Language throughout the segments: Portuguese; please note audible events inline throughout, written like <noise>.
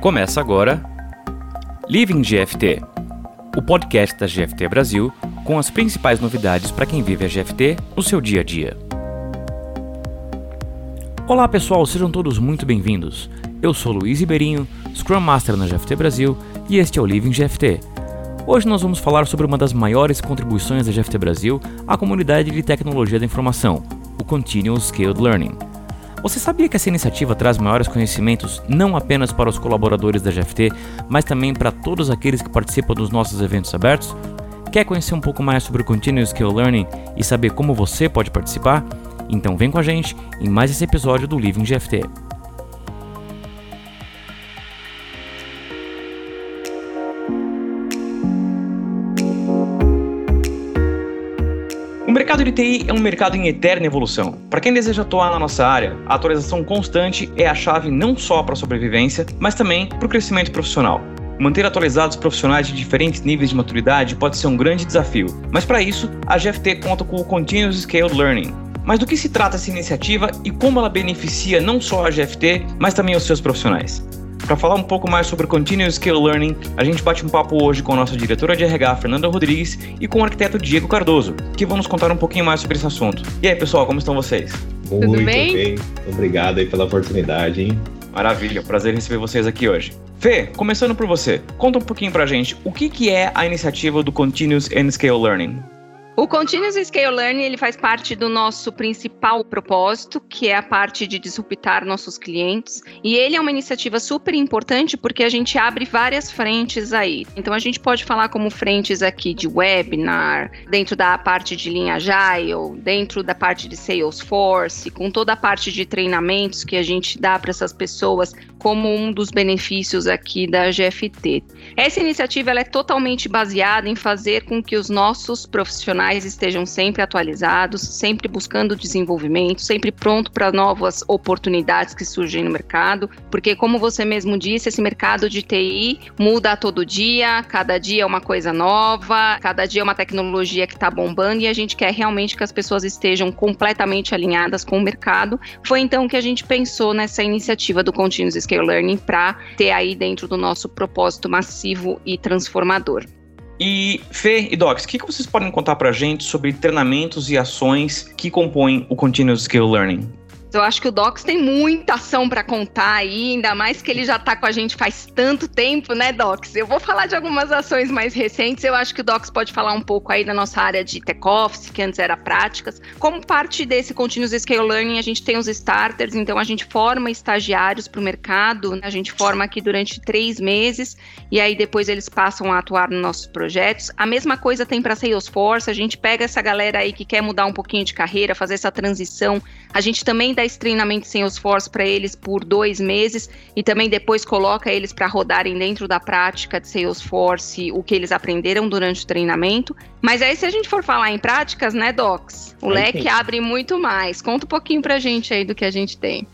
Começa agora Living GFT, o podcast da GFT Brasil com as principais novidades para quem vive a GFT no seu dia a dia. Olá pessoal, sejam todos muito bem-vindos. Eu sou Luiz Ribeirinho, Scrum Master na GFT Brasil e este é o Living GFT. Hoje nós vamos falar sobre uma das maiores contribuições da GFT Brasil à comunidade de tecnologia da informação, o Continuous Scaled Learning. Você sabia que essa iniciativa traz maiores conhecimentos não apenas para os colaboradores da GFT, mas também para todos aqueles que participam dos nossos eventos abertos? Quer conhecer um pouco mais sobre o Continuous Skill Learning e saber como você pode participar? Então vem com a gente em mais esse episódio do Living GFT. Mercado de TI é um mercado em eterna evolução. Para quem deseja atuar na nossa área, a atualização constante é a chave não só para a sobrevivência, mas também para o crescimento profissional. Manter atualizados profissionais de diferentes níveis de maturidade pode ser um grande desafio, mas para isso, a GFT conta com o Continuous Scaled Learning. Mas do que se trata essa iniciativa e como ela beneficia não só a GFT, mas também os seus profissionais? Para falar um pouco mais sobre Continuous Skill Learning, a gente bate um papo hoje com a nossa diretora de RH, Fernanda Rodrigues, e com o arquiteto Diego Cardoso, que vão nos contar um pouquinho mais sobre esse assunto. E aí, pessoal, como estão vocês? Muito Tudo bem? bem. Obrigado aí pela oportunidade, hein? Maravilha, prazer receber vocês aqui hoje. Fê, começando por você, conta um pouquinho pra gente o que, que é a iniciativa do Continuous and Scale Learning. O Continuous Scale Learning ele faz parte do nosso principal propósito, que é a parte de disruptar nossos clientes. E ele é uma iniciativa super importante porque a gente abre várias frentes aí. Então a gente pode falar como frentes aqui de webinar, dentro da parte de linha Agile, dentro da parte de Salesforce, com toda a parte de treinamentos que a gente dá para essas pessoas como um dos benefícios aqui da GFT. Essa iniciativa ela é totalmente baseada em fazer com que os nossos profissionais estejam sempre atualizados, sempre buscando desenvolvimento, sempre pronto para novas oportunidades que surgem no mercado, porque como você mesmo disse, esse mercado de TI muda todo dia, cada dia é uma coisa nova, cada dia é uma tecnologia que está bombando e a gente quer realmente que as pessoas estejam completamente alinhadas com o mercado. Foi então que a gente pensou nessa iniciativa do Continuous Scale Learning para ter aí dentro do nosso propósito massivo e transformador. E Fê e Docs, o que, que vocês podem contar para a gente sobre treinamentos e ações que compõem o Continuous Skill Learning? Eu acho que o Docs tem muita ação para contar aí, ainda mais que ele já está com a gente faz tanto tempo, né, Docs? Eu vou falar de algumas ações mais recentes. Eu acho que o Docs pode falar um pouco aí da nossa área de tech office, que antes era práticas. Como parte desse Continuous Scale Learning, a gente tem os starters, então a gente forma estagiários para o mercado. Né? A gente forma aqui durante três meses e aí depois eles passam a atuar nos nossos projetos. A mesma coisa tem para Salesforce. A gente pega essa galera aí que quer mudar um pouquinho de carreira, fazer essa transição. A gente também dá esse treinamento sem esforço para eles por dois meses e também depois coloca eles para rodarem dentro da prática de Salesforce o que eles aprenderam durante o treinamento. Mas aí, se a gente for falar em práticas, né, Docs? O leque abre muito mais. Conta um pouquinho para a gente aí do que a gente tem.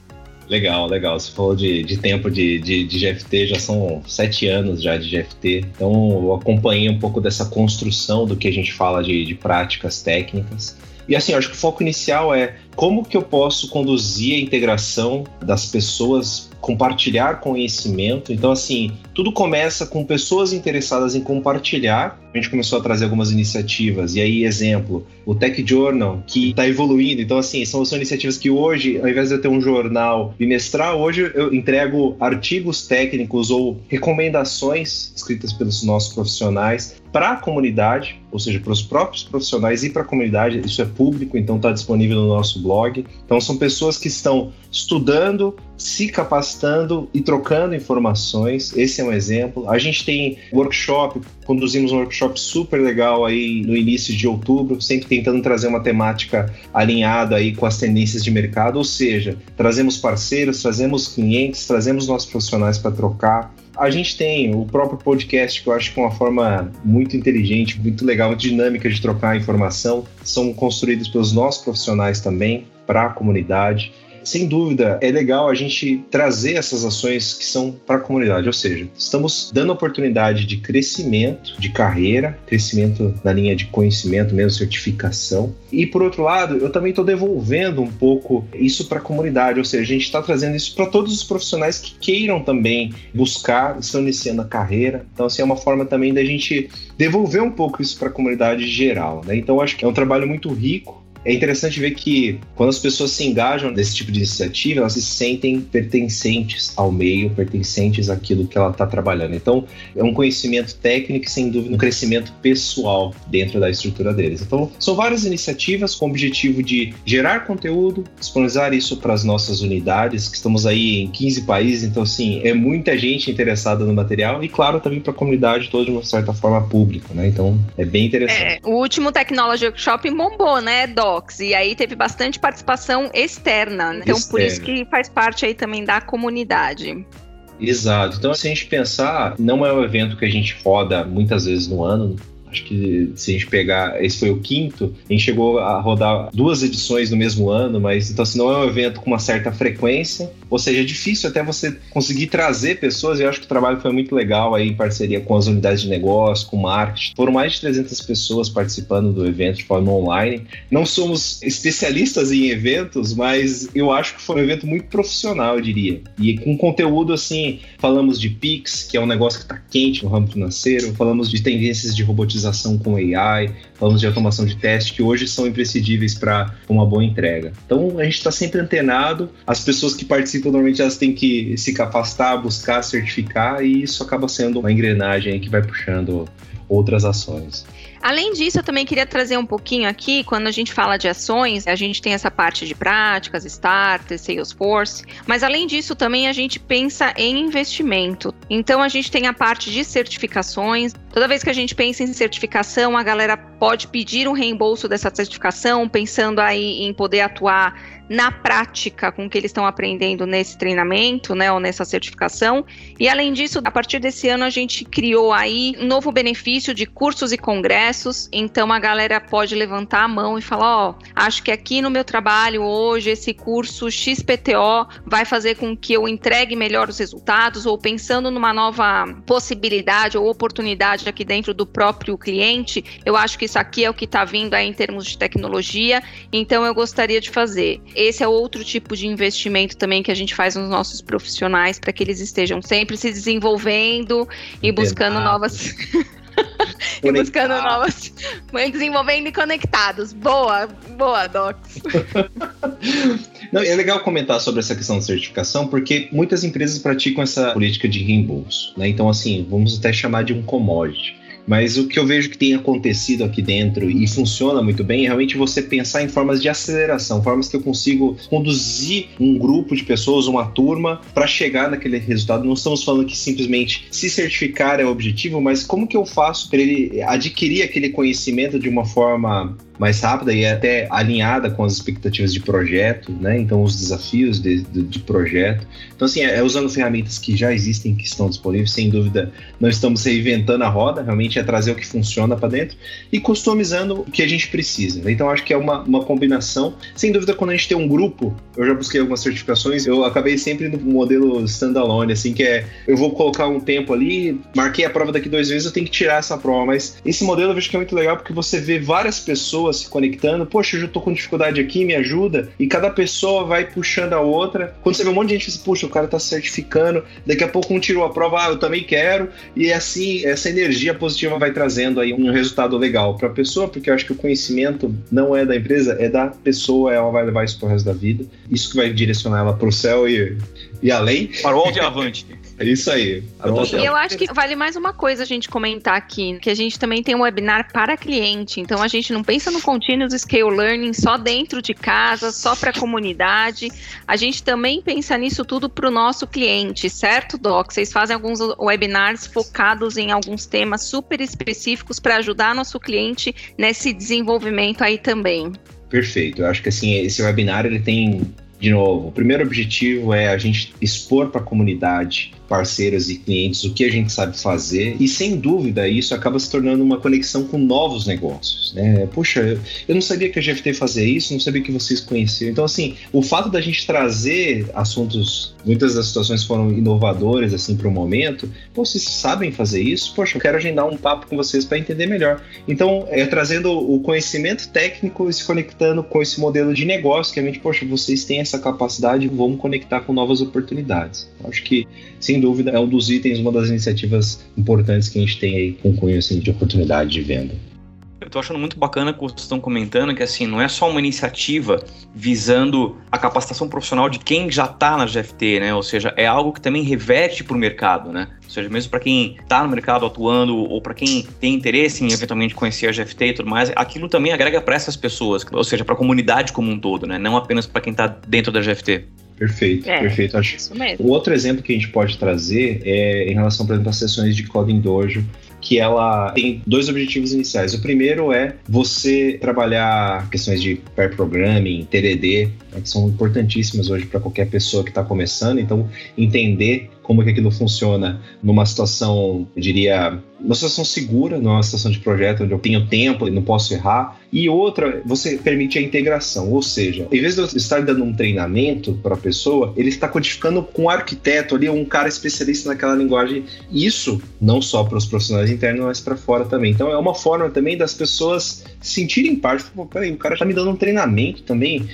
Legal, legal. Você falou de, de tempo de, de, de, GFT, já são sete anos já de GFT. Então, eu acompanhei um pouco dessa construção do que a gente fala de, de práticas técnicas. E assim, eu acho que o foco inicial é como que eu posso conduzir a integração das pessoas, compartilhar conhecimento. Então, assim, tudo começa com pessoas interessadas em compartilhar. A gente começou a trazer algumas iniciativas. E aí, exemplo, o Tech Journal, que está evoluindo. Então, assim, são, são iniciativas que hoje, ao invés de eu ter um jornal bimestral, hoje eu entrego artigos técnicos ou recomendações escritas pelos nossos profissionais para a comunidade, ou seja, para os próprios profissionais e para a comunidade. Isso é público, então está disponível no nosso blog. Então, são pessoas que estão estudando, se capacitando e trocando informações. Esse é um exemplo. A gente tem workshop, conduzimos um workshop super legal aí no início de outubro, sempre tentando trazer uma temática alinhada aí com as tendências de mercado, ou seja, trazemos parceiros, trazemos clientes, trazemos nossos profissionais para trocar. A gente tem o próprio podcast, que eu acho que é uma forma muito inteligente, muito legal, muito dinâmica de trocar informação. São construídos pelos nossos profissionais também, para a comunidade. Sem dúvida, é legal a gente trazer essas ações que são para a comunidade, ou seja, estamos dando oportunidade de crescimento de carreira, crescimento na linha de conhecimento, mesmo certificação. E por outro lado, eu também estou devolvendo um pouco isso para a comunidade, ou seja, a gente está trazendo isso para todos os profissionais que queiram também buscar, estão iniciando a carreira. Então, assim, é uma forma também da gente devolver um pouco isso para a comunidade geral. Né? Então, acho que é um trabalho muito rico é interessante ver que quando as pessoas se engajam nesse tipo de iniciativa, elas se sentem pertencentes ao meio, pertencentes àquilo que ela está trabalhando. Então, é um conhecimento técnico e, sem dúvida, um crescimento pessoal dentro da estrutura deles. Então, são várias iniciativas com o objetivo de gerar conteúdo, disponibilizar isso para as nossas unidades, que estamos aí em 15 países, então, assim, é muita gente interessada no material e, claro, também para a comunidade toda de uma certa forma pública, né? Então, é bem interessante. É, o último Technology Workshop bombou, né, Dó? E aí teve bastante participação externa. Né? Então, por isso que faz parte aí também da comunidade. Exato. Então, se a gente pensar, não é um evento que a gente roda muitas vezes no ano, Acho que se a gente pegar, esse foi o quinto, a gente chegou a rodar duas edições no mesmo ano, mas então assim, não é um evento com uma certa frequência, ou seja, é difícil até você conseguir trazer pessoas, e eu acho que o trabalho foi muito legal aí em parceria com as unidades de negócio, com marketing. Foram mais de 300 pessoas participando do evento de forma online. Não somos especialistas em eventos, mas eu acho que foi um evento muito profissional, eu diria. E com conteúdo assim, falamos de Pix, que é um negócio que está quente no ramo financeiro, falamos de tendências de robotização automatização com AI, falamos de automação de teste, que hoje são imprescindíveis para uma boa entrega. Então a gente está sempre antenado, as pessoas que participam normalmente elas têm que se capacitar, buscar, certificar, e isso acaba sendo uma engrenagem que vai puxando outras ações. Além disso, eu também queria trazer um pouquinho aqui, quando a gente fala de ações, a gente tem essa parte de práticas, starters, Salesforce, mas além disso também a gente pensa em investimento. Então a gente tem a parte de certificações. Toda vez que a gente pensa em certificação, a galera pode pedir um reembolso dessa certificação, pensando aí em poder atuar na prática com o que eles estão aprendendo nesse treinamento, né, ou nessa certificação. E além disso, a partir desse ano a gente criou aí um novo benefício de cursos e congressos. Então a galera pode levantar a mão e falar, ó, oh, acho que aqui no meu trabalho hoje esse curso XPTO vai fazer com que eu entregue melhor os resultados ou pensando numa nova possibilidade ou oportunidade aqui dentro do próprio cliente, eu acho que isso aqui é o que está vindo aí em termos de tecnologia, então eu gostaria de fazer esse é outro tipo de investimento também que a gente faz nos nossos profissionais para que eles estejam sempre se desenvolvendo e buscando novas. <laughs> <laughs> e buscando novas. Desenvolvendo e conectados. Boa, boa, Docs. <laughs> Não, é legal comentar sobre essa questão de certificação, porque muitas empresas praticam essa política de reembolso. Né? Então, assim, vamos até chamar de um commodity. Mas o que eu vejo que tem acontecido aqui dentro e funciona muito bem é realmente você pensar em formas de aceleração, formas que eu consigo conduzir um grupo de pessoas, uma turma, para chegar naquele resultado. Não estamos falando que simplesmente se certificar é o objetivo, mas como que eu faço para ele adquirir aquele conhecimento de uma forma mais rápida e até alinhada com as expectativas de projeto, né? Então, os desafios de, de, de projeto. Então, assim, é, é, usando ferramentas que já existem, que estão disponíveis, sem dúvida, não estamos reinventando a roda, realmente é trazer o que funciona para dentro e customizando o que a gente precisa. Né? Então, acho que é uma, uma combinação. Sem dúvida, quando a gente tem um grupo, eu já busquei algumas certificações, eu acabei sempre no modelo standalone, assim, que é eu vou colocar um tempo ali, marquei a prova daqui dois meses, eu tenho que tirar essa prova. Mas esse modelo eu vejo que é muito legal porque você vê várias pessoas pessoas se conectando. Poxa, eu já tô com dificuldade aqui, me ajuda. E cada pessoa vai puxando a outra. Quando você vê um monte de gente, você, puxa, o cara tá certificando. Daqui a pouco um tirou a prova, ah, eu também quero. E assim, essa energia positiva vai trazendo aí um resultado legal para a pessoa, porque eu acho que o conhecimento não é da empresa, é da pessoa, ela vai levar isso pro resto da vida. Isso que vai direcionar ela pro céu e, e além. Para o avante. <laughs> É isso aí. E eu acho que vale mais uma coisa a gente comentar aqui, que a gente também tem um webinar para cliente. Então a gente não pensa no Continuous Scale Learning só dentro de casa, só para a comunidade. A gente também pensa nisso tudo para o nosso cliente, certo, Doc? Vocês fazem alguns webinars focados em alguns temas super específicos para ajudar nosso cliente nesse desenvolvimento aí também. Perfeito. Eu acho que assim, esse webinar ele tem de novo, o primeiro objetivo é a gente expor para a comunidade parceiros e clientes o que a gente sabe fazer e sem dúvida isso acaba se tornando uma conexão com novos negócios, né? Puxa, eu, eu não sabia que a GFT fazia isso, não sabia que vocês conheciam. Então assim, o fato da gente trazer assuntos, muitas das situações foram inovadoras assim para o momento. Pô, vocês sabem fazer isso? Poxa, eu quero agendar um papo com vocês para entender melhor. Então, é trazendo o conhecimento técnico e se conectando com esse modelo de negócio que a gente, poxa, vocês têm essa capacidade, vamos conectar com novas oportunidades. Acho que, sem dúvida, é um dos itens, uma das iniciativas importantes que a gente tem aí com cunho assim, de oportunidade de venda. Eu tô achando muito bacana que vocês estão comentando que assim, não é só uma iniciativa visando a capacitação profissional de quem já está na GFT, né? Ou seja, é algo que também reverte para o mercado, né? Ou seja, mesmo para quem está no mercado atuando ou para quem tem interesse em eventualmente conhecer a GFT e tudo mais, aquilo também agrega para essas pessoas, ou seja, para a comunidade como um todo, né? Não apenas para quem está dentro da GFT. Perfeito, é, perfeito. Acho isso mesmo. O outro exemplo que a gente pode trazer é em relação, por exemplo, às sessões de Coding Dojo, que ela tem dois objetivos iniciais. O primeiro é você trabalhar questões de pair programming, TDD, né, que são importantíssimas hoje para qualquer pessoa que está começando. Então, entender como que aquilo funciona numa situação, eu diria, uma situação segura, numa situação de projeto onde eu tenho tempo e não posso errar. E outra, você permite a integração, ou seja, em vez de eu estar dando um treinamento para a pessoa, ele está codificando com um arquiteto ali, um cara especialista naquela linguagem. Isso não só para os profissionais internos, mas para fora também. Então é uma forma também das pessoas sentirem parte. Pô, peraí, o cara está me dando um treinamento também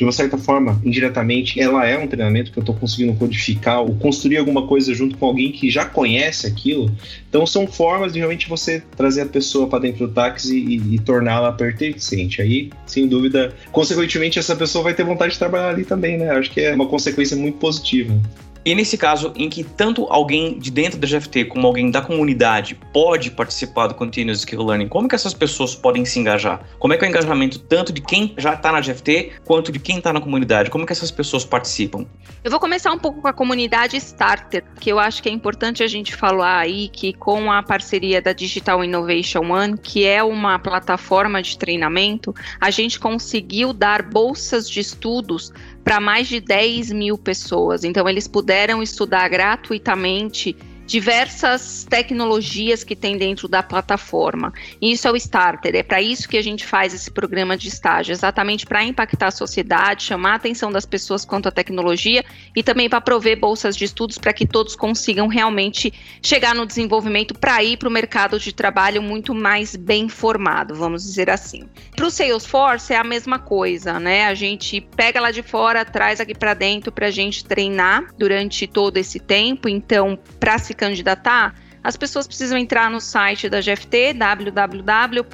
de uma certa forma, indiretamente, ela é um treinamento que eu estou conseguindo codificar ou construir alguma coisa junto com alguém que já conhece aquilo. Então, são formas de realmente você trazer a pessoa para dentro do táxi e, e torná-la pertencente. Aí, sem dúvida, consequentemente, essa pessoa vai ter vontade de trabalhar ali também, né? Acho que é uma consequência muito positiva. E nesse caso, em que tanto alguém de dentro da GFT como alguém da comunidade pode participar do Continuous Skill Learning, como que essas pessoas podem se engajar? Como é que é o engajamento tanto de quem já está na GFT quanto de quem está na comunidade? Como que essas pessoas participam? Eu vou começar um pouco com a comunidade Starter, que eu acho que é importante a gente falar aí que com a parceria da Digital Innovation One, que é uma plataforma de treinamento, a gente conseguiu dar bolsas de estudos para mais de 10 mil pessoas. Então, eles puderam estudar gratuitamente diversas tecnologias que tem dentro da plataforma. E isso é o starter, é para isso que a gente faz esse programa de estágio, exatamente para impactar a sociedade, chamar a atenção das pessoas quanto à tecnologia e também para prover bolsas de estudos para que todos consigam realmente chegar no desenvolvimento para ir para o mercado de trabalho muito mais bem formado, vamos dizer assim. Para o Salesforce é a mesma coisa, né? A gente pega lá de fora, traz aqui para dentro para a gente treinar durante todo esse tempo. Então, para se candidatar, as pessoas precisam entrar no site da GFT, www.gft.com.br,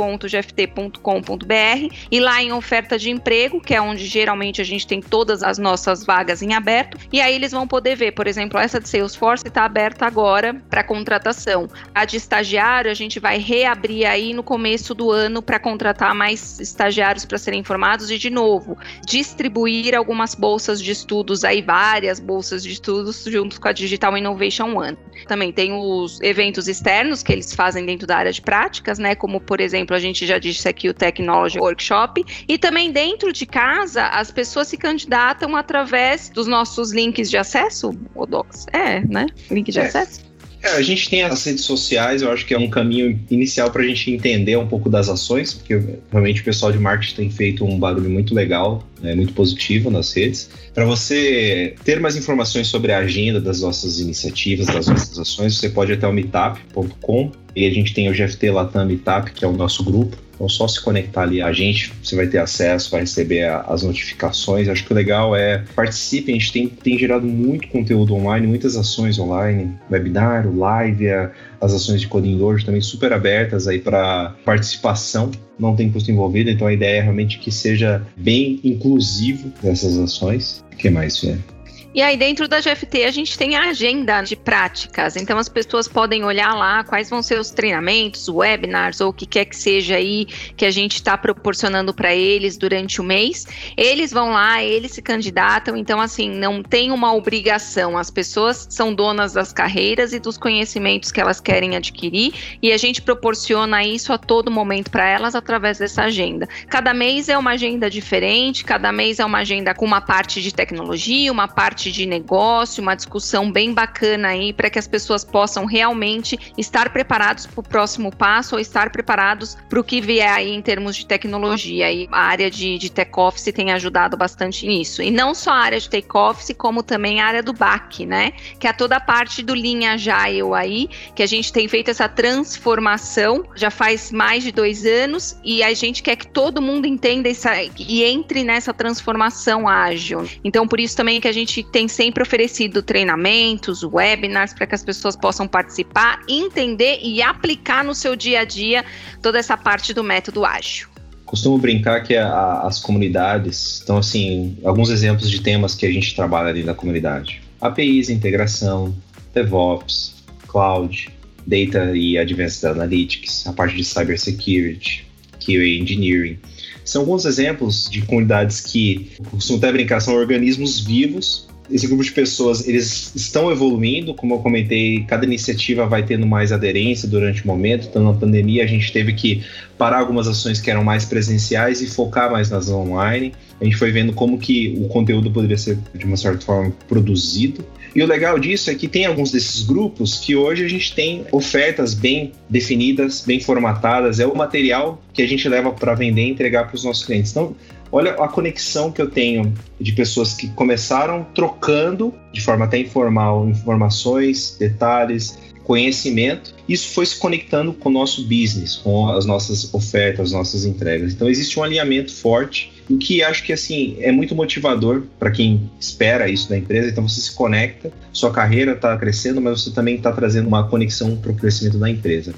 e lá em oferta de emprego, que é onde geralmente a gente tem todas as nossas vagas em aberto, e aí eles vão poder ver, por exemplo, essa de Salesforce está aberta agora para contratação. A de estagiário a gente vai reabrir aí no começo do ano para contratar mais estagiários para serem formados e de novo distribuir algumas bolsas de estudos aí várias bolsas de estudos junto com a Digital Innovation One. Também tem os eventos externos que eles fazem dentro da área de práticas, né? Como, por exemplo, a gente já disse aqui o Technology Workshop. E também dentro de casa, as pessoas se candidatam através dos nossos links de acesso, Odox. É, né? Link de é. acesso. É, a gente tem as redes sociais, eu acho que é um caminho inicial para a gente entender um pouco das ações, porque realmente o pessoal de marketing tem feito um barulho muito legal, né, muito positivo nas redes. Para você ter mais informações sobre a agenda das nossas iniciativas, das nossas ações, você pode ir até o meetup.com e a gente tem o GFT Latam Meetup, que é o nosso grupo. Então, só se conectar ali a gente, você vai ter acesso, vai receber a, as notificações. Acho que o legal é participe. A gente tem, tem gerado muito conteúdo online, muitas ações online, webinar, live, as ações de coding hoje também super abertas aí para participação. Não tem custo envolvido, então a ideia é realmente que seja bem inclusivo dessas ações. O que mais, Fê? E aí, dentro da GFT, a gente tem a agenda de práticas. Então, as pessoas podem olhar lá quais vão ser os treinamentos, webinars ou o que quer que seja aí que a gente está proporcionando para eles durante o mês. Eles vão lá, eles se candidatam. Então, assim, não tem uma obrigação. As pessoas são donas das carreiras e dos conhecimentos que elas querem adquirir. E a gente proporciona isso a todo momento para elas através dessa agenda. Cada mês é uma agenda diferente, cada mês é uma agenda com uma parte de tecnologia, uma parte parte de negócio, uma discussão bem bacana aí para que as pessoas possam realmente estar preparados para o próximo passo ou estar preparados para o que vier aí em termos de tecnologia. E a área de, de tech office tem ajudado bastante nisso. E não só a área de take office, como também a área do back, né? Que é toda a parte do linha Agile aí, que a gente tem feito essa transformação já faz mais de dois anos e a gente quer que todo mundo entenda essa, e entre nessa transformação ágil. Então, por isso também que a gente tem sempre oferecido treinamentos, webinars, para que as pessoas possam participar, entender e aplicar no seu dia a dia toda essa parte do método ágil costumo brincar que a, as comunidades, então assim, alguns exemplos de temas que a gente trabalha ali na comunidade. APIs, integração, DevOps, Cloud, Data e Advanced Analytics, a parte de Cybersecurity, QA Engineering. São alguns exemplos de comunidades que, costumo até brincar, são organismos vivos esse grupo de pessoas, eles estão evoluindo, como eu comentei, cada iniciativa vai tendo mais aderência durante o momento. Então, na pandemia, a gente teve que parar algumas ações que eram mais presenciais e focar mais nas online. A gente foi vendo como que o conteúdo poderia ser, de uma certa forma, produzido. E o legal disso é que tem alguns desses grupos que hoje a gente tem ofertas bem definidas, bem formatadas. É o material que a gente leva para vender e entregar para os nossos clientes. Então, Olha a conexão que eu tenho de pessoas que começaram trocando de forma até informal informações, detalhes, conhecimento. Isso foi se conectando com o nosso business, com as nossas ofertas, as nossas entregas. Então existe um alinhamento forte, o que acho que assim é muito motivador para quem espera isso da empresa. Então você se conecta, sua carreira está crescendo, mas você também está trazendo uma conexão para o crescimento da empresa.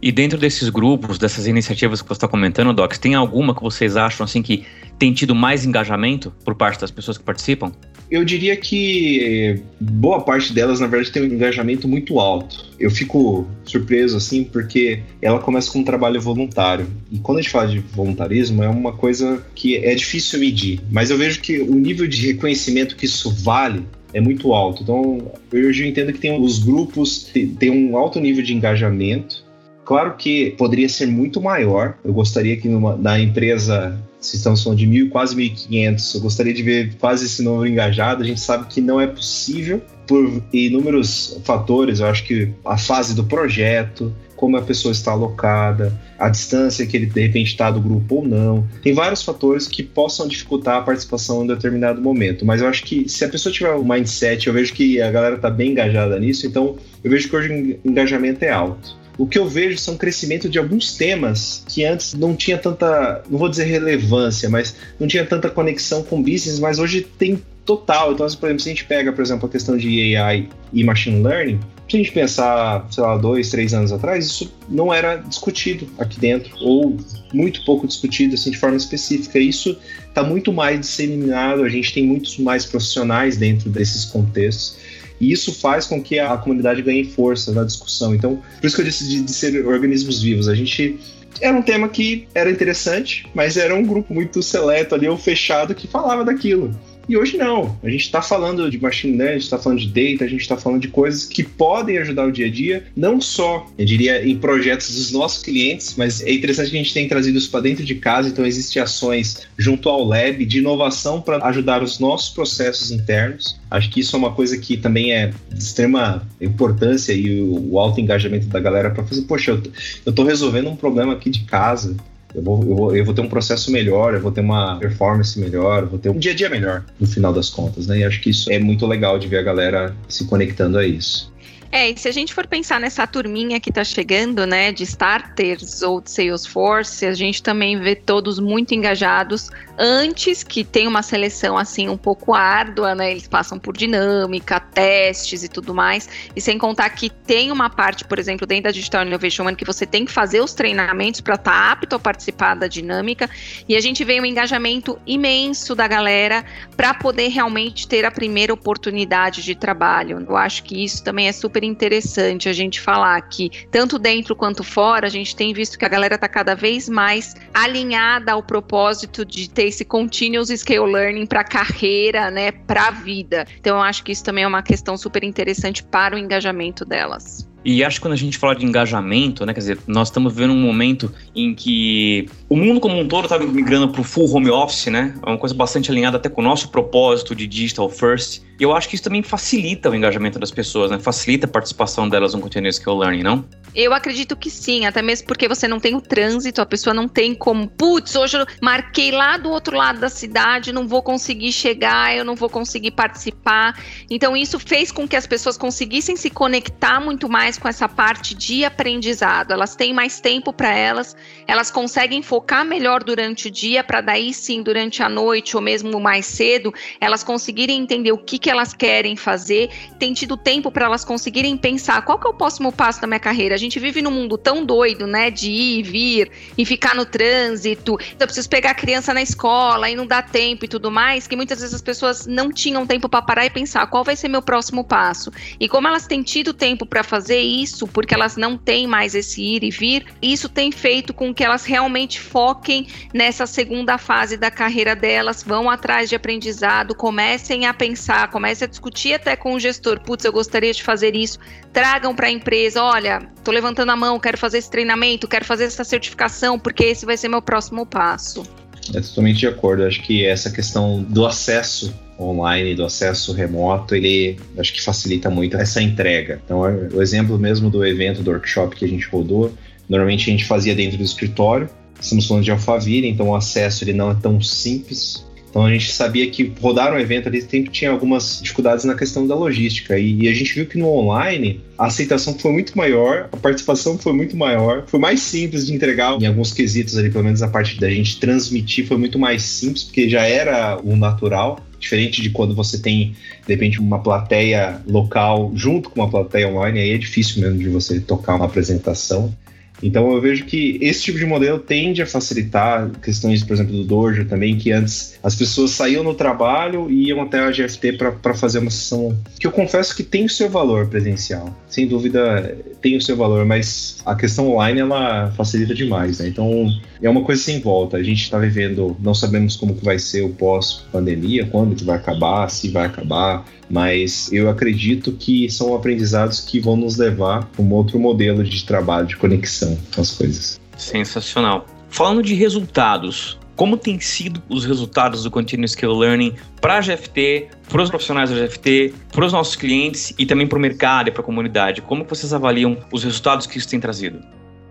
E dentro desses grupos, dessas iniciativas que você está comentando, Docs, tem alguma que vocês acham assim que tem tido mais engajamento por parte das pessoas que participam? Eu diria que boa parte delas, na verdade, tem um engajamento muito alto. Eu fico surpreso, assim, porque ela começa com um trabalho voluntário. E quando a gente fala de voluntarismo, é uma coisa que é difícil medir. Mas eu vejo que o nível de reconhecimento que isso vale é muito alto. Então, eu entendo que tem os grupos, tem um alto nível de engajamento Claro que poderia ser muito maior. Eu gostaria que numa, na empresa, se estamos falando de mil, quase 1.500, eu gostaria de ver quase esse número engajado. A gente sabe que não é possível por inúmeros fatores. Eu acho que a fase do projeto, como a pessoa está alocada, a distância que ele de repente está do grupo ou não. Tem vários fatores que possam dificultar a participação em determinado momento. Mas eu acho que se a pessoa tiver um mindset, eu vejo que a galera está bem engajada nisso, então eu vejo que hoje o engajamento é alto o que eu vejo são crescimento de alguns temas que antes não tinha tanta, não vou dizer relevância, mas não tinha tanta conexão com business, mas hoje tem total. Então, por exemplo, se a gente pega, por exemplo, a questão de AI e machine learning, se a gente pensar, sei lá, dois, três anos atrás, isso não era discutido aqui dentro, ou muito pouco discutido assim, de forma específica. Isso está muito mais disseminado, a gente tem muitos mais profissionais dentro desses contextos. E isso faz com que a, comunidade ganhe força na discussão. Então, por isso que eu disse de, de ser organismos vivos. A gente era um tema que era interessante, mas era um grupo muito seleto ali, ou fechado, que falava daquilo. E hoje não. A gente está falando de machine learning, a gente está falando de data, a gente está falando de coisas que podem ajudar o dia a dia, não só, eu diria, em projetos dos nossos clientes, mas é interessante que a gente tenha trazido isso para dentro de casa. Então, existem ações junto ao lab de inovação para ajudar os nossos processos internos. Acho que isso é uma coisa que também é de extrema importância e o, alto engajamento da galera para fazer, poxa, eu, tô resolvendo um problema aqui de casa eu vou, eu, vou, eu vou ter um processo melhor, eu vou ter uma performance melhor, eu vou ter um dia a dia melhor no final das contas, né? E acho que isso é muito legal de ver a galera se conectando a isso. É, e se a gente for pensar nessa turminha que está chegando, né, de starters ou de Salesforce, a gente também vê todos muito engajados antes que tem uma seleção assim um pouco árdua, né? Eles passam por dinâmica, testes e tudo mais. E sem contar que tem uma parte, por exemplo, dentro da Digital Innovation One que você tem que fazer os treinamentos para estar tá apto a participar da dinâmica. E a gente vê um engajamento imenso da galera para poder realmente ter a primeira oportunidade de trabalho. Eu acho que isso também é super interessante a gente falar que tanto dentro quanto fora a gente tem visto que a galera está cada vez mais alinhada ao propósito de ter esse continuous scale learning para carreira, né, para a vida. Então eu acho que isso também é uma questão super interessante para o engajamento delas. E acho que quando a gente fala de engajamento, né, quer dizer, nós estamos vivendo um momento em que o mundo como um todo está migrando para o full home office, né? É uma coisa bastante alinhada até com o nosso propósito de digital first. E eu acho que isso também facilita o engajamento das pessoas, né? Facilita a participação delas no continuous skill learning, não? Eu acredito que sim, até mesmo porque você não tem o trânsito, a pessoa não tem como, putz, hoje eu marquei lá do outro lado da cidade, não vou conseguir chegar, eu não vou conseguir participar. Então isso fez com que as pessoas conseguissem se conectar muito mais com essa parte de aprendizado. Elas têm mais tempo para elas, elas conseguem focar melhor durante o dia para daí sim, durante a noite ou mesmo mais cedo, elas conseguirem entender o que que elas querem fazer, tem tido tempo para elas conseguirem pensar qual que é o próximo passo da minha carreira. A gente vive num mundo tão doido, né, de ir e vir e ficar no trânsito. Então eu preciso pegar a criança na escola e não dá tempo e tudo mais, que muitas vezes as pessoas não tinham tempo para parar e pensar qual vai ser meu próximo passo. E como elas têm tido tempo para fazer isso, porque elas não têm mais esse ir e vir, isso tem feito com que elas realmente foquem nessa segunda fase da carreira delas, vão atrás de aprendizado, comecem a pensar, comece a discutir até com o gestor, putz, eu gostaria de fazer isso, tragam para a empresa, olha, estou levantando a mão, quero fazer esse treinamento, quero fazer essa certificação, porque esse vai ser meu próximo passo. É totalmente de acordo. Acho que essa questão do acesso online, do acesso remoto, ele acho que facilita muito essa entrega. Então, o exemplo mesmo do evento, do workshop que a gente rodou, normalmente a gente fazia dentro do escritório. Estamos falando de Alphaville, então o acesso ele não é tão simples então a gente sabia que rodar um evento ali sempre tinha algumas dificuldades na questão da logística. E, a gente viu que no online a aceitação foi muito maior, a participação foi muito maior, foi mais simples de entregar em alguns quesitos ali, pelo menos a parte da gente transmitir foi muito mais simples, porque já era o natural. Diferente de quando você tem, de repente, uma plateia local junto com uma plateia online, aí é difícil mesmo de você tocar uma apresentação. Então eu vejo que esse tipo de modelo tende a facilitar questões, por exemplo, do Dojo também, que antes as pessoas saíam no trabalho e iam até a GFT para fazer uma sessão que eu confesso que tem o seu valor presencial. Sem dúvida tem o seu valor, mas a questão online ela facilita demais, né? Então é uma coisa sem volta. A gente está vivendo, não sabemos como que vai ser o pós-pandemia, quando que vai acabar, se vai acabar, mas eu acredito que são aprendizados que vão nos levar para um outro modelo de trabalho, de conexão com as coisas. Sensacional. Falando de resultados, como tem sido os resultados do Continuous Skill Learning para a GFT, para os profissionais da GFT, para os nossos clientes e também para o mercado e para a comunidade? Como vocês avaliam os resultados que isso tem trazido?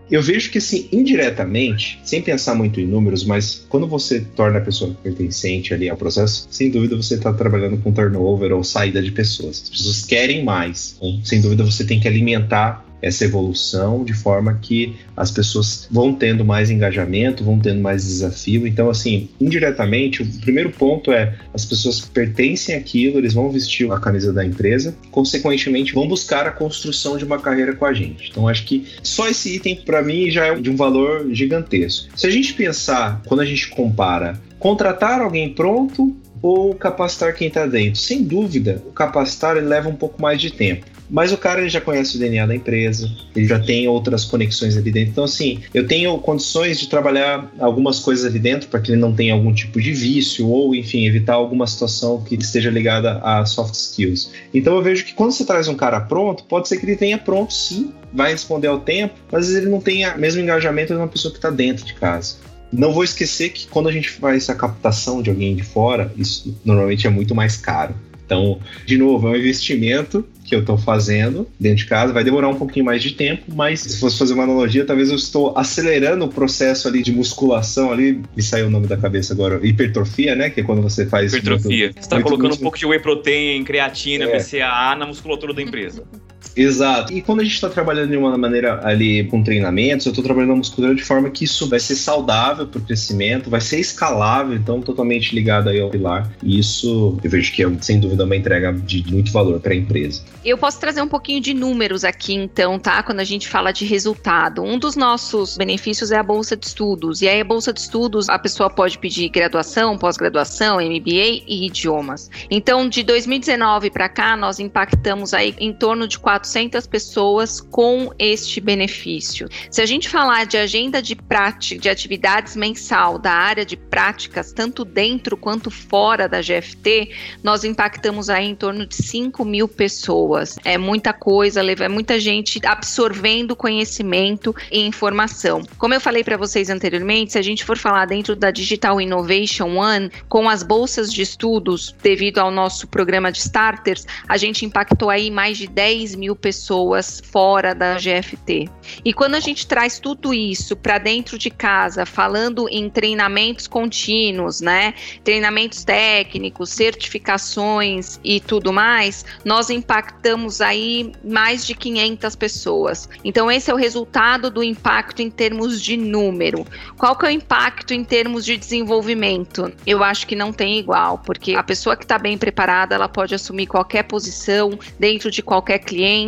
Eu vejo que, assim, indiretamente, sem pensar muito em números, mas quando você torna a pessoa pertencente ali ao processo, sem dúvida você está trabalhando com turnover ou saída de pessoas. As pessoas querem mais. Então, sem dúvida você tem que alimentar essa evolução de forma que as pessoas vão tendo mais engajamento, vão tendo mais desafio. Então, assim, indiretamente, o primeiro ponto é as pessoas pertencem àquilo, eles vão vestir a camisa da empresa, consequentemente, vão buscar a construção de uma carreira com a gente. Então, acho que só esse item, para mim, já é de um valor gigantesco. Se a gente pensar, quando a gente compara contratar alguém pronto ou capacitar quem está dentro, sem dúvida, o capacitar leva um pouco mais de tempo. Mas o cara ele já conhece o DNA da empresa, ele já tem outras conexões ali dentro. Então, assim, eu tenho condições de trabalhar algumas coisas ali dentro para que ele não tenha algum tipo de vício ou, enfim, evitar alguma situação que esteja ligada a soft skills. Então, eu vejo que quando você traz um cara pronto, pode ser que ele tenha pronto sim, vai responder ao tempo, mas às vezes ele não tenha mesmo engajamento de uma pessoa que está dentro de casa. Não vou esquecer que quando a gente faz a captação de alguém de fora, isso normalmente é muito mais caro. Então, de novo, é um investimento que eu estou fazendo dentro de casa. Vai demorar um pouquinho mais de tempo, mas se fosse fazer uma analogia, talvez eu estou acelerando o processo ali de musculação ali. Me saiu o nome da cabeça agora, hipertrofia, né? Que é quando você faz. Hipertrofia. Muito, você está colocando músculo. um pouco de whey protein, creatina, é. BCAA na musculatura da empresa. <laughs> Exato. E quando a gente está trabalhando de uma maneira ali com treinamentos, eu estou trabalhando a musculatura de forma que isso vai ser saudável para o crescimento, vai ser escalável, então totalmente ligado aí ao pilar. E isso eu vejo que é, sem dúvida, uma entrega de muito valor para a empresa. Eu posso trazer um pouquinho de números aqui, então, tá? Quando a gente fala de resultado. Um dos nossos benefícios é a bolsa de estudos. E aí, a bolsa de estudos, a pessoa pode pedir graduação, pós-graduação, MBA e idiomas. Então, de 2019 para cá, nós impactamos aí em torno de 4 400 pessoas com este benefício. Se a gente falar de agenda de prática, de atividades mensal da área de práticas, tanto dentro quanto fora da GFT, nós impactamos aí em torno de 5 mil pessoas. É muita coisa, é muita gente absorvendo conhecimento e informação. Como eu falei para vocês anteriormente, se a gente for falar dentro da Digital Innovation One, com as bolsas de estudos, devido ao nosso programa de starters, a gente impactou aí mais de 10 mil pessoas fora da GFT. E quando a gente traz tudo isso para dentro de casa, falando em treinamentos contínuos, né? Treinamentos técnicos, certificações e tudo mais, nós impactamos aí mais de 500 pessoas. Então esse é o resultado do impacto em termos de número. Qual que é o impacto em termos de desenvolvimento? Eu acho que não tem igual, porque a pessoa que está bem preparada, ela pode assumir qualquer posição dentro de qualquer cliente,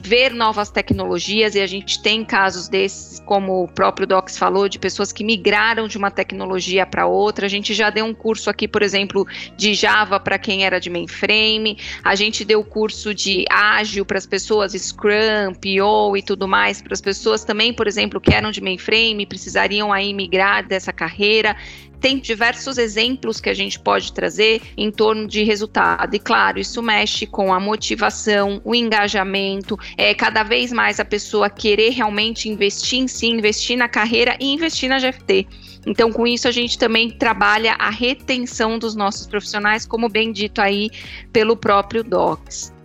ver novas tecnologias e a gente tem casos desses, como o próprio Docs falou, de pessoas que migraram de uma tecnologia para outra. A gente já deu um curso aqui, por exemplo, de Java para quem era de mainframe. A gente deu curso de ágil para as pessoas, Scrum, PO e tudo mais, para as pessoas também, por exemplo, que eram de mainframe, precisariam aí migrar dessa carreira tem diversos exemplos que a gente pode trazer em torno de resultado. E claro, isso mexe com a motivação, o engajamento, é cada vez mais a pessoa querer realmente investir em si, investir na carreira e investir na GFT. Então, com isso, a gente também trabalha a retenção dos nossos profissionais, como bem dito aí pelo próprio Docs.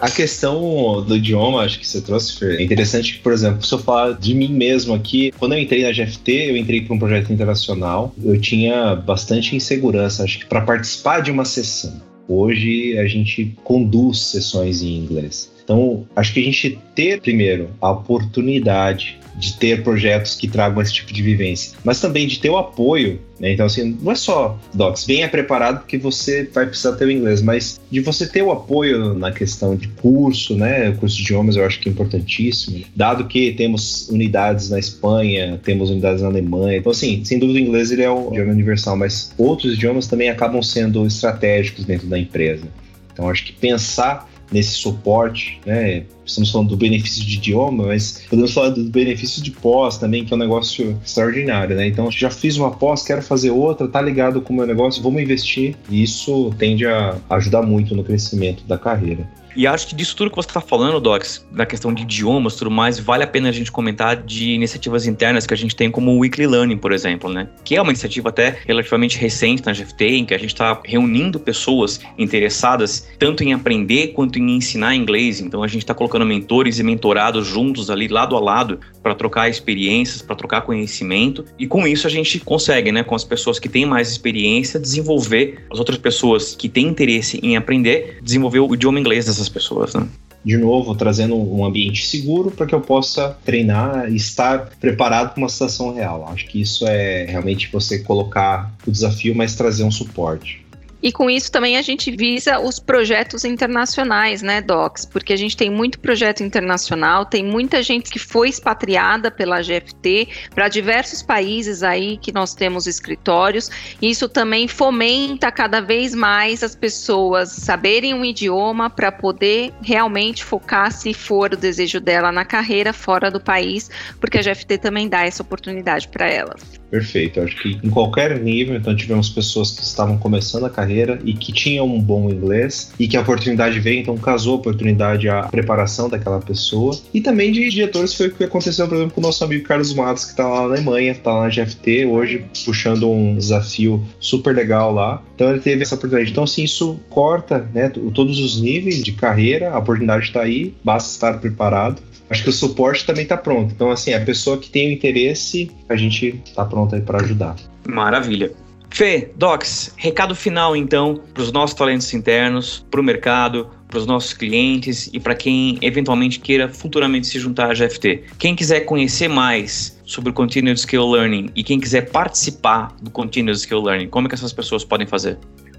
A questão do idioma, acho que você trouxe, Fer, é interessante que, por exemplo, se eu falar de mim mesmo aqui, quando eu entrei na GFT, eu entrei para um projeto internacional, eu tinha bastante insegurança, acho que para participar de uma sessão. Hoje a gente conduz sessões em inglês. Então, acho que a gente ter, primeiro, a oportunidade de ter projetos que tragam esse tipo de vivência, mas também de ter o apoio. Né? Então, assim, não é só Docs, venha preparado porque você vai precisar ter o inglês, mas de você ter o apoio na questão de curso, né? O curso de idiomas eu acho que é importantíssimo, dado que temos unidades na Espanha, temos unidades na Alemanha. Então, assim, sem dúvida o inglês ele é o idioma universal, mas outros idiomas também acabam sendo estratégicos dentro da empresa. Então, acho que pensar nesse suporte, né? Estamos falando do benefício de idioma, mas podemos falar do benefício de pós também, que é um negócio extraordinário, né? Então, já fiz uma pós, quero fazer outra, tá ligado com o meu negócio, vamos investir. E isso tende a ajudar muito no crescimento da carreira. E acho que disso tudo que você está falando, Docs, na questão de idiomas tudo mais, vale a pena a gente comentar de iniciativas internas que a gente tem, como o Weekly Learning, por exemplo, né? Que é uma iniciativa até relativamente recente na GFT, em que a gente está reunindo pessoas interessadas tanto em aprender quanto em ensinar inglês. Então a gente está colocando mentores e mentorados juntos ali, lado a lado, para trocar experiências, para trocar conhecimento. E com isso a gente consegue, né, com as pessoas que têm mais experiência, desenvolver as outras pessoas que têm interesse em aprender, desenvolver o idioma inglês dessas pessoas, né? de novo, trazendo um ambiente seguro para que eu possa treinar e estar preparado para uma situação real. Acho que isso é realmente você colocar o desafio, mas trazer um suporte. E com isso também a gente visa os projetos internacionais, né, Docs? Porque a gente tem muito projeto internacional, tem muita gente que foi expatriada pela GFT para diversos países aí que nós temos escritórios. Isso também fomenta cada vez mais as pessoas saberem um idioma para poder realmente focar, se for o desejo dela, na carreira fora do país, porque a GFT também dá essa oportunidade para elas. Perfeito. Acho que em qualquer nível, então tivemos pessoas que estavam começando a carreira e que tinham um bom inglês e que a oportunidade veio, então casou a oportunidade à preparação daquela pessoa. E também de diretores foi o que aconteceu, por exemplo, com o nosso amigo Carlos Matos, que está lá na Alemanha, está lá na GFT, hoje puxando um desafio super legal lá. Então ele teve essa oportunidade. Então, assim, isso corta né, todos os níveis de carreira, a oportunidade está aí, basta estar preparado acho que o suporte também está pronto. Então, assim, a pessoa que tem o interesse, a gente está pronto aí para ajudar. Maravilha. Fê, Docs, recado final então para os nossos talentos internos, para o mercado, para os nossos clientes e para quem eventualmente queira futuramente se juntar à GFT. Quem quiser conhecer mais sobre o Continuous Skill Learning e quem quiser participar do Continuous Skill Learning, como é que essas pessoas podem fazer?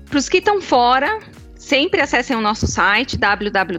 Para os que estão fora, sempre acessem o nosso site www.gft.com.br.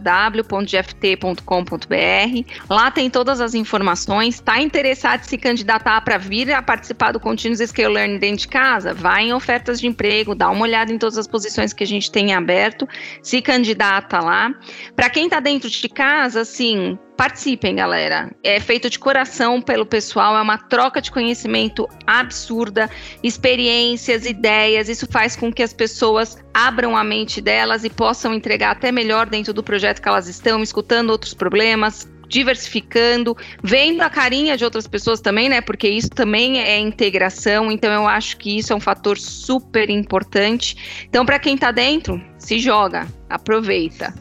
Lá tem todas as informações. Está interessado em se candidatar para vir a participar do Continuous Scale Learning dentro de casa? Vai em ofertas de emprego, dá uma olhada em todas as posições que a gente tem aberto, se candidata lá. Para quem está dentro de casa, assim, Participem, galera. É feito de coração pelo pessoal, é uma troca de conhecimento absurda, experiências, ideias. Isso faz com que as pessoas abram a mente delas e possam entregar até melhor dentro do projeto que elas estão, escutando outros problemas, diversificando, vendo a carinha de outras pessoas também, né? Porque isso também é integração. Então eu acho que isso é um fator super importante. Então para quem está dentro, se joga, aproveita.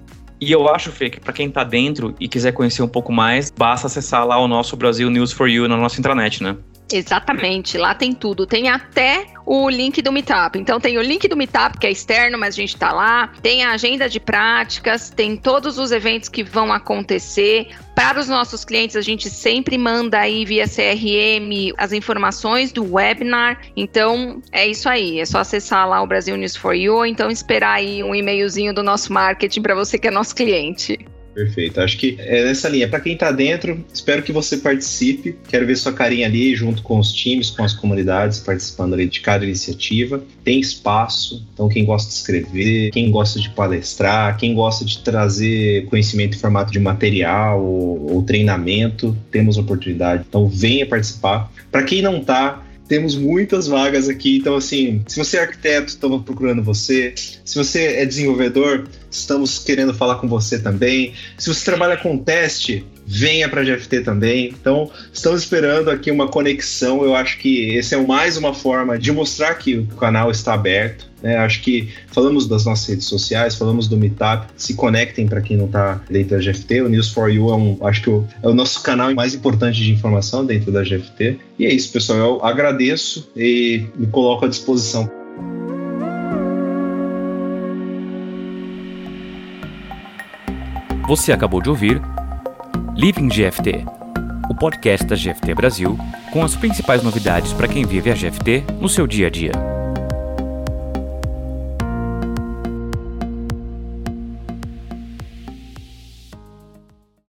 E eu acho, Fê, que para quem tá dentro e quiser conhecer um pouco mais, basta acessar lá o nosso Brasil News for You na nossa intranet, né? Exatamente, lá tem tudo. Tem até o link do Meetup. Então tem o link do Meetup, que é externo, mas a gente está lá. Tem a agenda de práticas, tem todos os eventos que vão acontecer. Para os nossos clientes, a gente sempre manda aí via CRM as informações do webinar. Então é isso aí. É só acessar lá o Brasil News for You ou então esperar aí um e-mailzinho do nosso marketing para você que é nosso cliente. Perfeito. Acho que é nessa linha. Para quem está dentro, espero que você participe. Quero ver sua carinha ali junto com os times, com as comunidades, participando ali de cada iniciativa. Tem espaço. Então, quem gosta de escrever, quem gosta de palestrar, quem gosta de trazer conhecimento em formato de material ou, ou treinamento, temos oportunidade. Então, venha participar. Para quem não está, temos muitas vagas aqui. Então, assim, se você é arquiteto, estamos procurando você. Se você é desenvolvedor, estamos querendo falar com você também. Se você trabalha com teste, venha para a GFT também. Então, estamos esperando aqui uma conexão. Eu acho que esse é mais uma forma de mostrar que o canal está aberto. Né? Acho que falamos das nossas redes sociais, falamos do Meetup. Se conectem para quem não está dentro da GFT. O News for You é um, acho que é o nosso canal mais importante de informação dentro da GFT. E é isso, pessoal. Eu agradeço e me coloco à disposição. Você acabou de ouvir Living GFT, o podcast da GFT Brasil, com as principais novidades para quem vive a GFT no seu dia a dia.